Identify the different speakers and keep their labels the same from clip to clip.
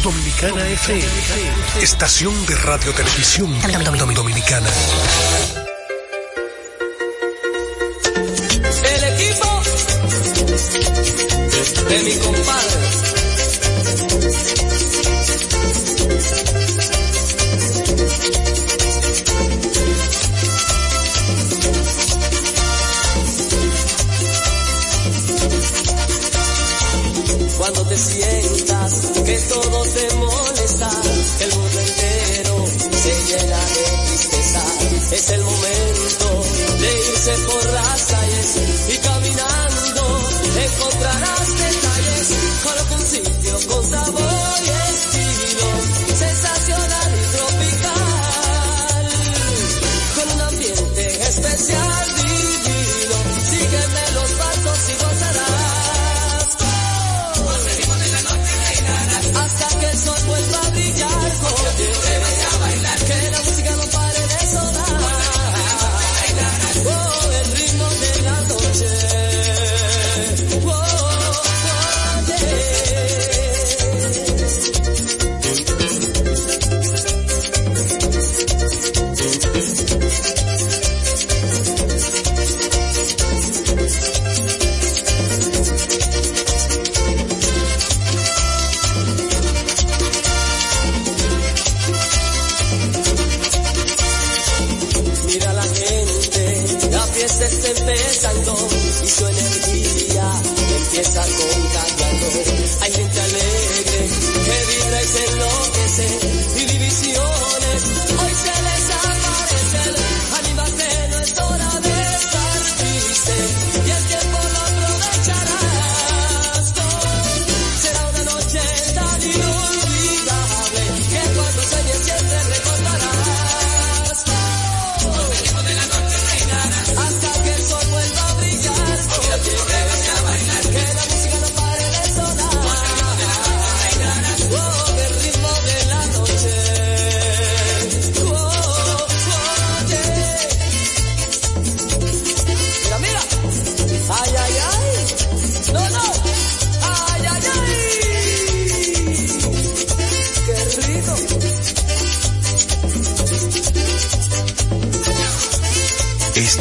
Speaker 1: Dominicana FM, estación de radio televisión dominicana.
Speaker 2: El equipo de mi compadre.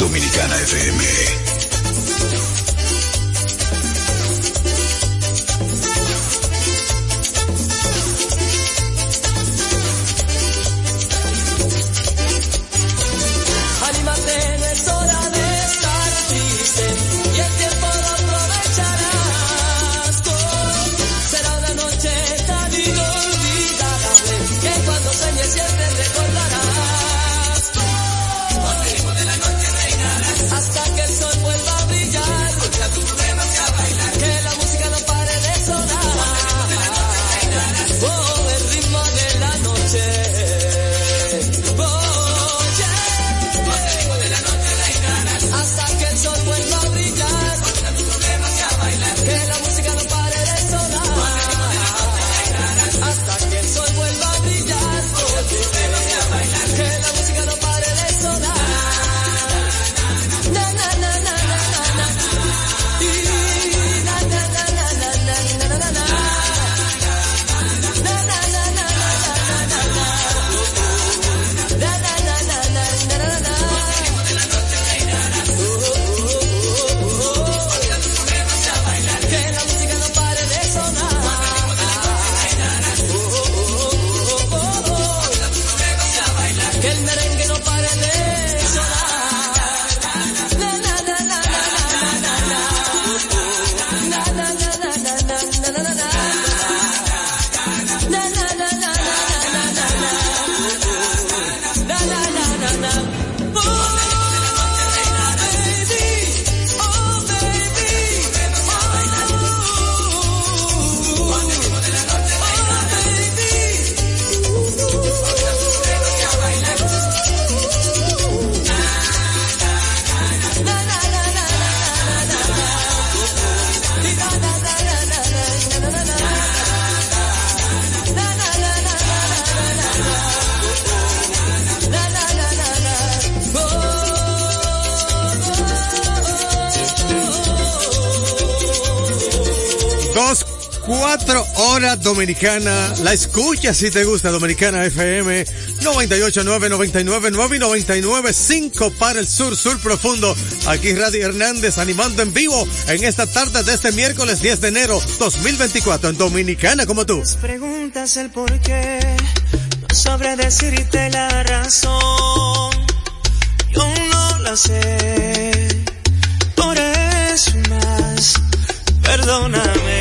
Speaker 3: Dominicana FM.
Speaker 4: 24 horas dominicana. La escucha si te gusta Dominicana FM 989 999 y 995 para el sur, sur profundo. Aquí Radio Hernández animando en vivo en esta tarde de este miércoles 10 de enero 2024 en Dominicana como tú.
Speaker 5: Preguntas el por qué, no sabré decirte la razón. Yo no la sé, por eso más, perdóname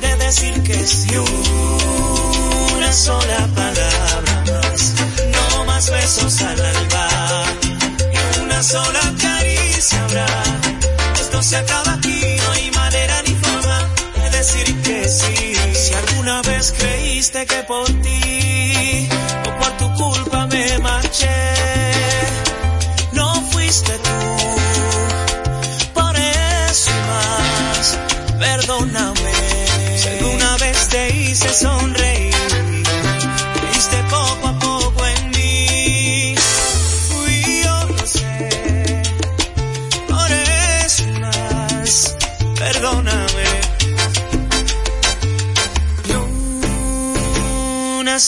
Speaker 5: decir que sí. Una sola palabra más, no más besos al alba. Y una sola caricia habrá. Esto se acaba aquí, no hay manera ni forma de decir que sí. Si alguna vez creíste que por ti o por tu culpa me marché, no fuiste tú.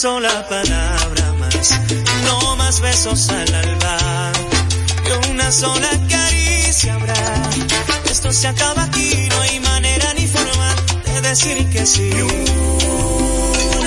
Speaker 5: Sola palabra más. No más besos al alba. Y una sola caricia habrá. Esto se acaba aquí, no hay manera ni forma de decir que sí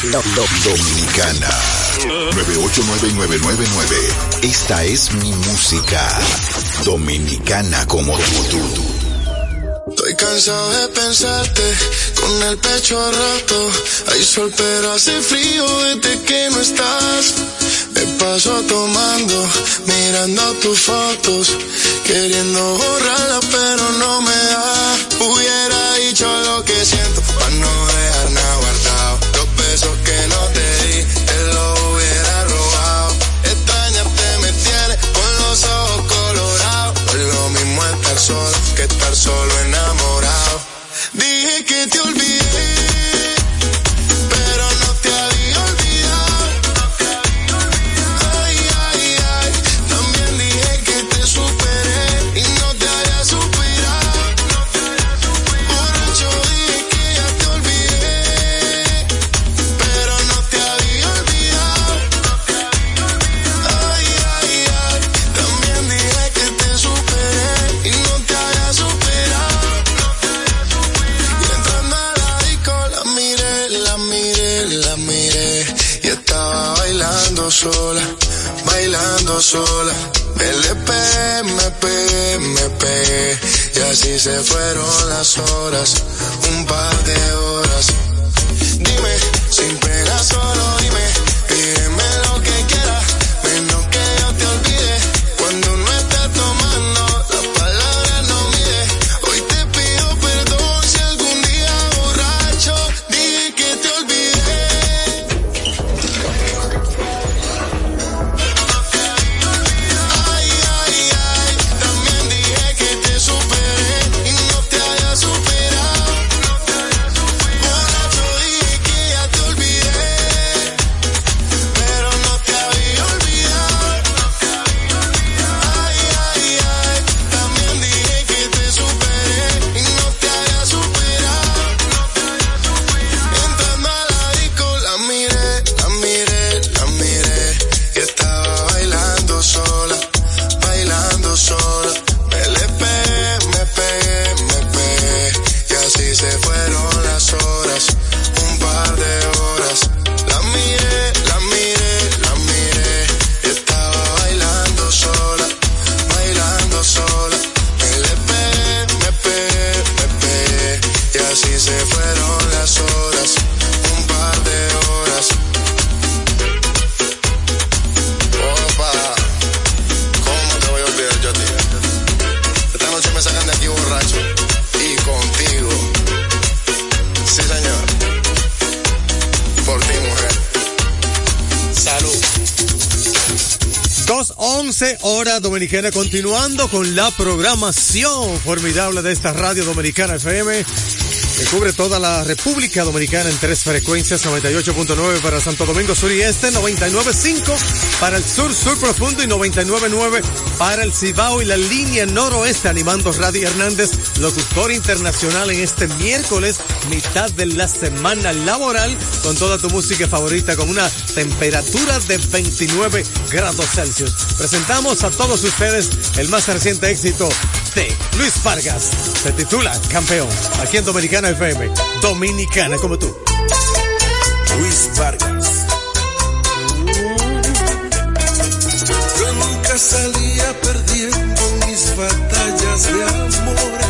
Speaker 3: Dominicana 989999. Esta es mi música. Dominicana como tú.
Speaker 6: Estoy cansado de pensarte con el pecho roto. Hay sol pero hace frío desde que no estás. Me paso tomando, mirando tus fotos, queriendo borrarla se fueron las horas.
Speaker 4: Dominicana, continuando con la programación formidable de esta radio dominicana FM que cubre toda la República Dominicana en tres frecuencias, 98.9 para Santo Domingo Sur y Este, 99.5 para el Sur, Sur Profundo y 99.9 para el Cibao y la línea noroeste, animando Radio Hernández, locutor internacional en este miércoles, mitad de la semana laboral, con toda tu música favorita, con una temperatura de 29 grados Celsius. Presentamos a todos ustedes el más reciente éxito este, Luis Vargas. Se titula Campeón. Aquí en Dominicana FM. Dominicana como tú.
Speaker 7: Luis Vargas. Yo nunca salía perdiendo mis batallas de amor.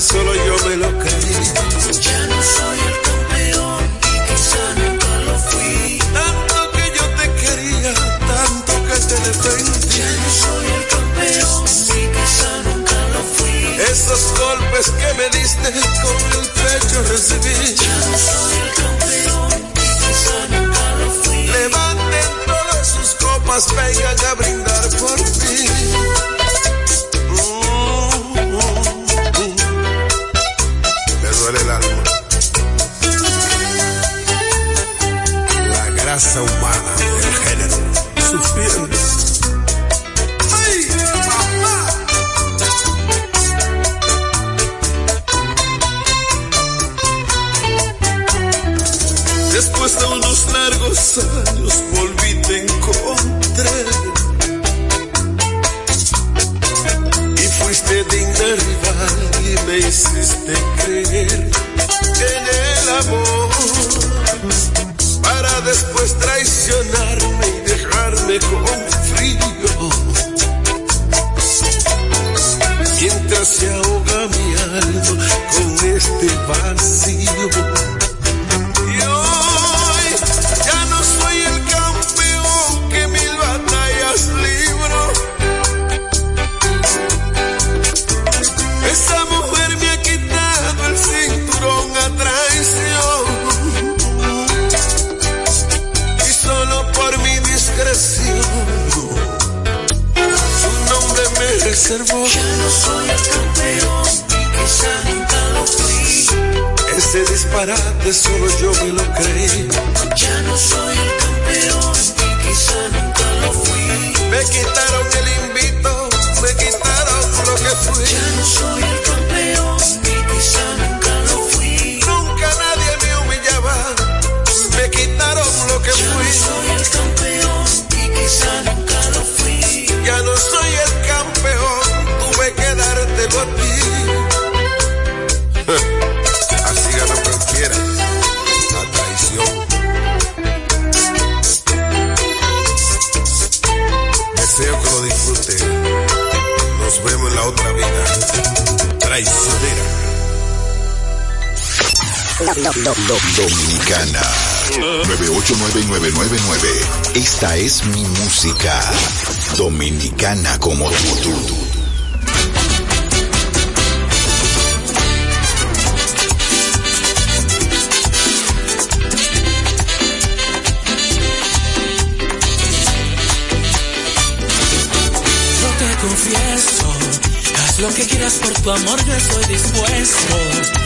Speaker 7: solo yo me lo creí. duerme con frío. Mientras se.
Speaker 3: Dominicana 989999. Esta es mi música. Dominicana como tú.
Speaker 8: Te confieso, haz lo que quieras por tu amor, yo estoy dispuesto.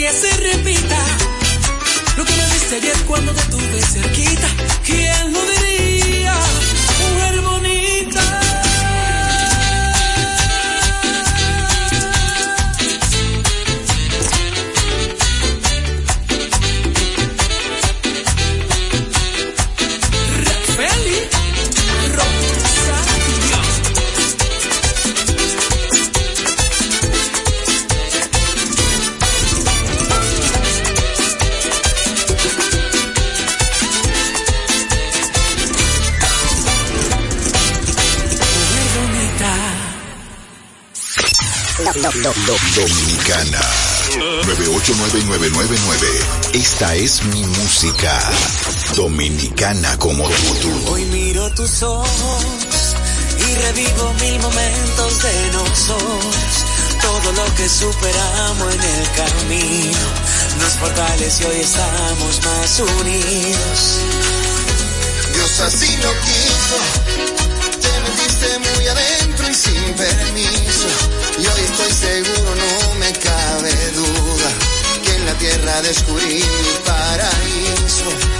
Speaker 8: Que se repita. Lo que me diste ayer cuando te tuve cerquita, ¿quién lo diría?
Speaker 3: Dominicana 989999. Esta es mi música. Dominicana como tú.
Speaker 8: Hoy miro tus ojos y revivo mil momentos de nosotros. Todo lo que superamos en el camino nos fortalece y hoy estamos más unidos.
Speaker 6: Dios así lo quiso. Te metiste muy adentro sin permiso. Y hoy estoy seguro, no me cabe duda, que en la tierra descubrí mi paraíso.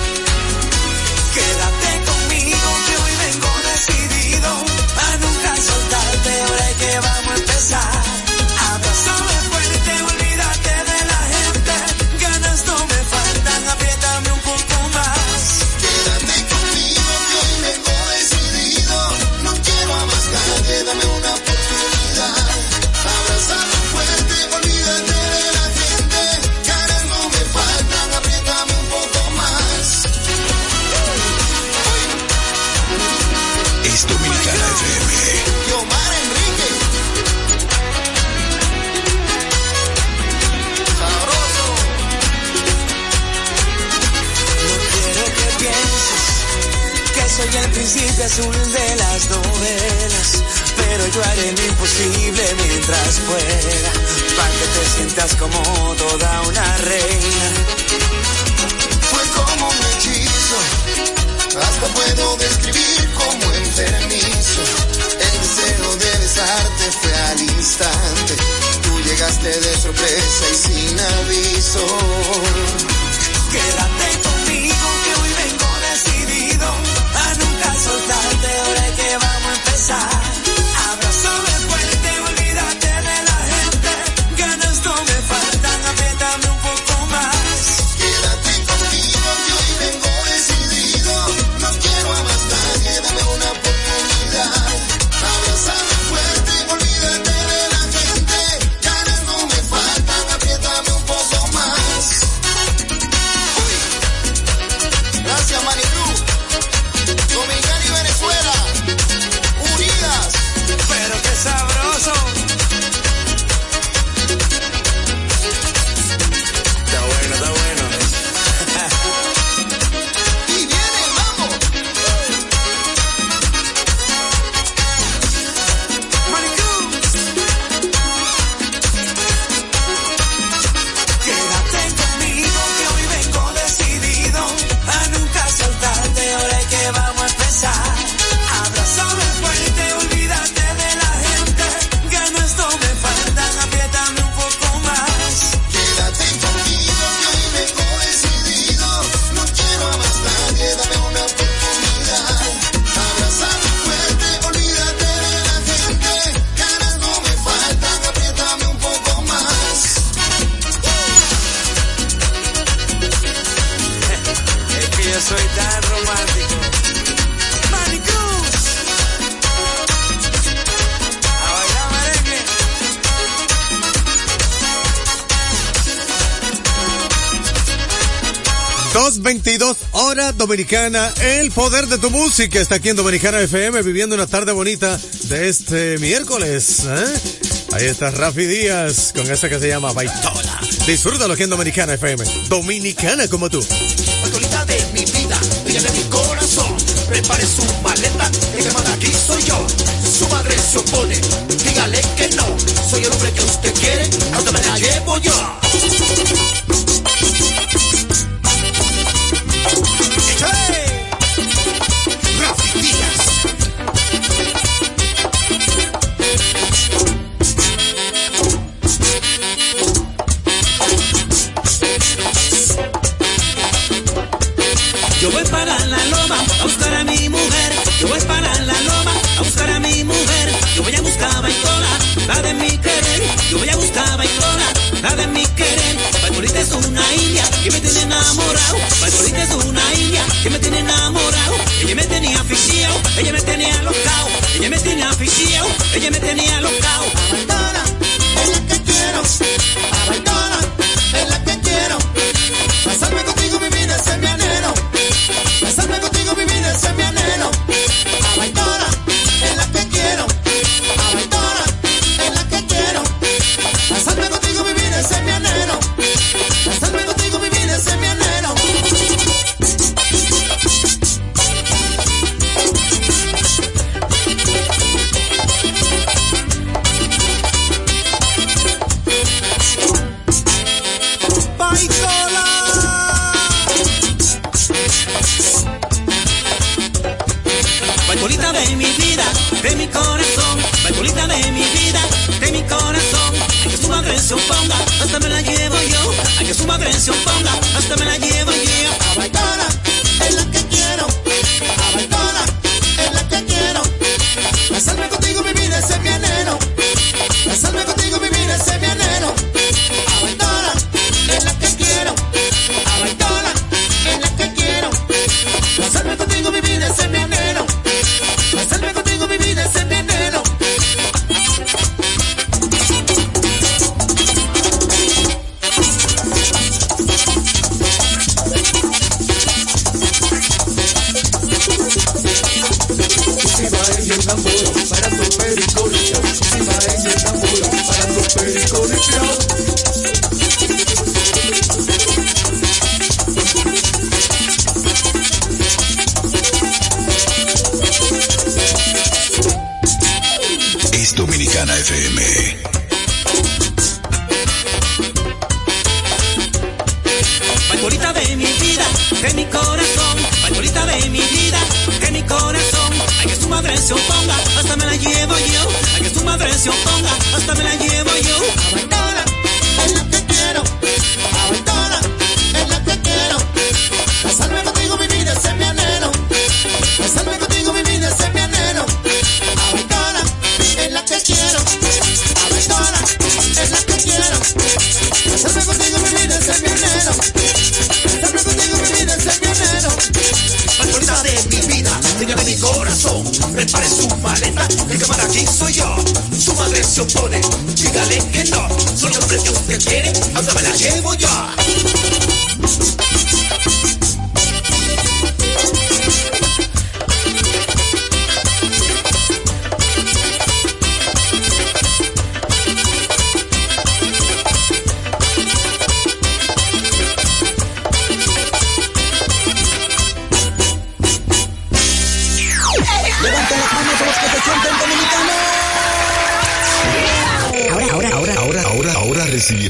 Speaker 6: sorpresa y sin aviso.
Speaker 9: Quédate
Speaker 6: Dominicana,
Speaker 4: el poder de tu música está aquí en Dominicana FM viviendo una tarde bonita de este miércoles. ¿eh? Ahí está Rafi Díaz con esa que se llama Baitola. Disfrútalo aquí en Dominicana FM. Dominicana como tú.
Speaker 5: Dígale que no. Soy el hombre que usted quiere,
Speaker 10: para. Es
Speaker 6: Dominicana
Speaker 3: FM.
Speaker 11: Me la llevo.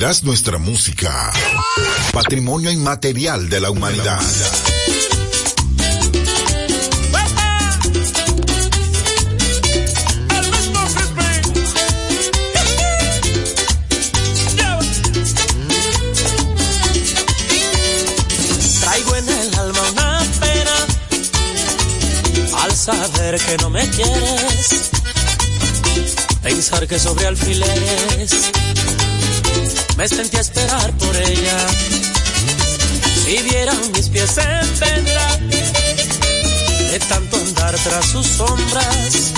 Speaker 3: Nuestra música. Patrimonio inmaterial de la humanidad.
Speaker 8: Traigo en el alma una pena al saber que no me quieres. Pensar que sobre alfileres me sentí a esperar por ella. Si vieran mis pies en venda de tanto andar tras sus sombras,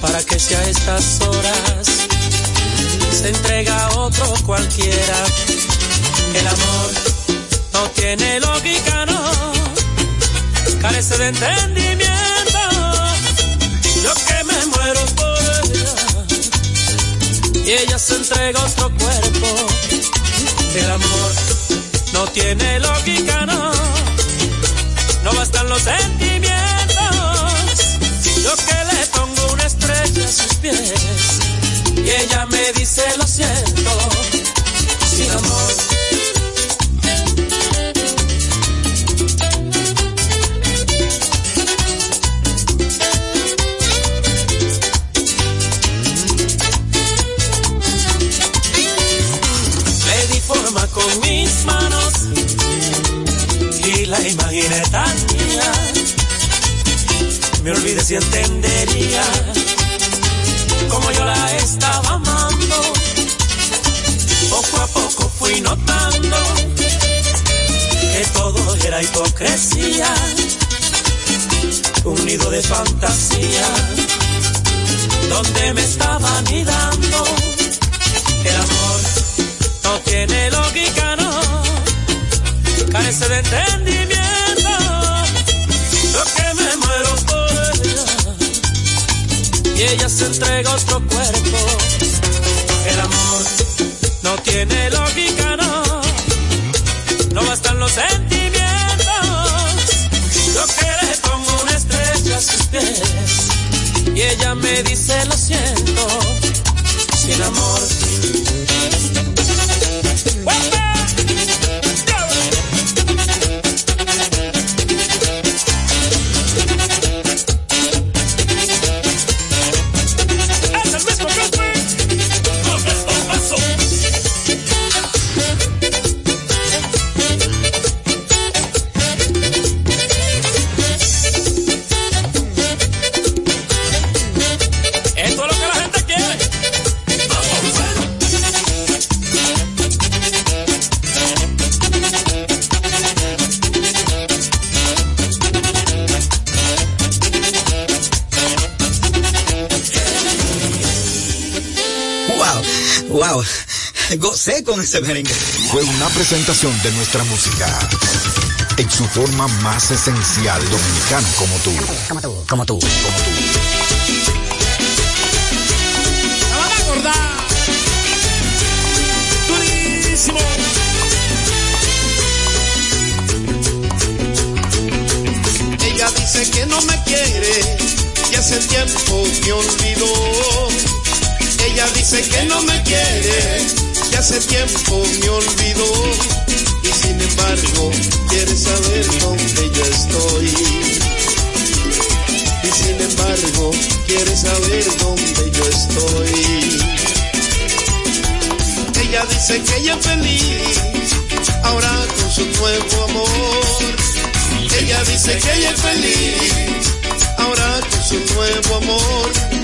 Speaker 8: para que si a estas horas se entrega a otro cualquiera, el amor no tiene lógica, no, carece de entendimiento. Y ella se entrega a otro cuerpo. El amor no tiene lógica, no, no bastan los sentimientos. Yo que le pongo una estrella a sus pies y ella me dice lo siento, sin amor. Me olvidé si entendería como yo la estaba amando. Poco a poco fui notando que todo era hipocresía, un nido de fantasía donde me estaba anidando. El amor no tiene lógica, no, carece de entendimiento. Ella se entrega a otro cuerpo. El amor no tiene lógica, no, no bastan los sentimientos. Yo que le pongo una estrella a sus pies y ella me dice lo siento, sin amor.
Speaker 12: Gocé con ese merengue.
Speaker 3: Fue una presentación de nuestra música. En su forma más esencial, dominicano como tú.
Speaker 12: Como tú, como tú.
Speaker 5: La van a acordar. Durísimo.
Speaker 13: Ella dice que no me quiere y hace tiempo me olvidó.
Speaker 14: Ella dice que no me quiere, hace tiempo me olvidó. Y sin embargo, quiere saber dónde yo estoy. Y sin embargo, quiere saber dónde yo estoy. Ella dice que ella es feliz, ahora con su nuevo amor. Ella dice que ella es feliz, ahora con su nuevo amor.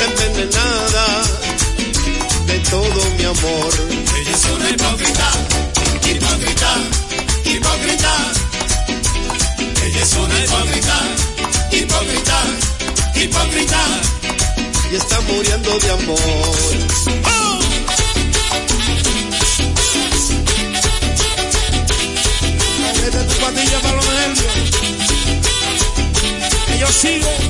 Speaker 14: Envenenada de todo mi amor.
Speaker 5: Ella es una hipócrita, hipócrita, hipócrita. Ella es una hipócrita, hipócrita, hipócrita.
Speaker 14: Y está muriendo de amor. Vete tu patilla para los nervios. Que yo sigo.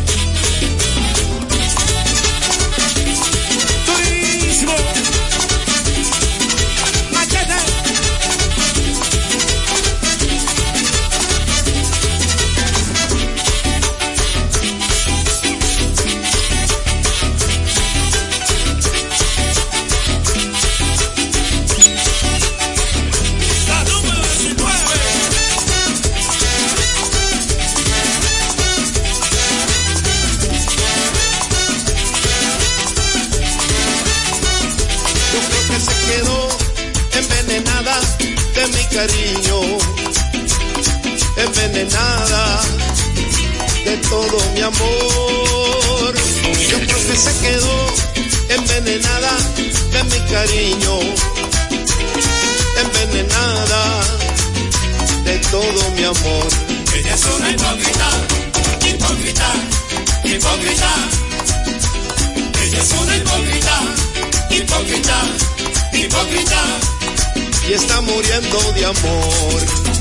Speaker 14: Muriendo de amor.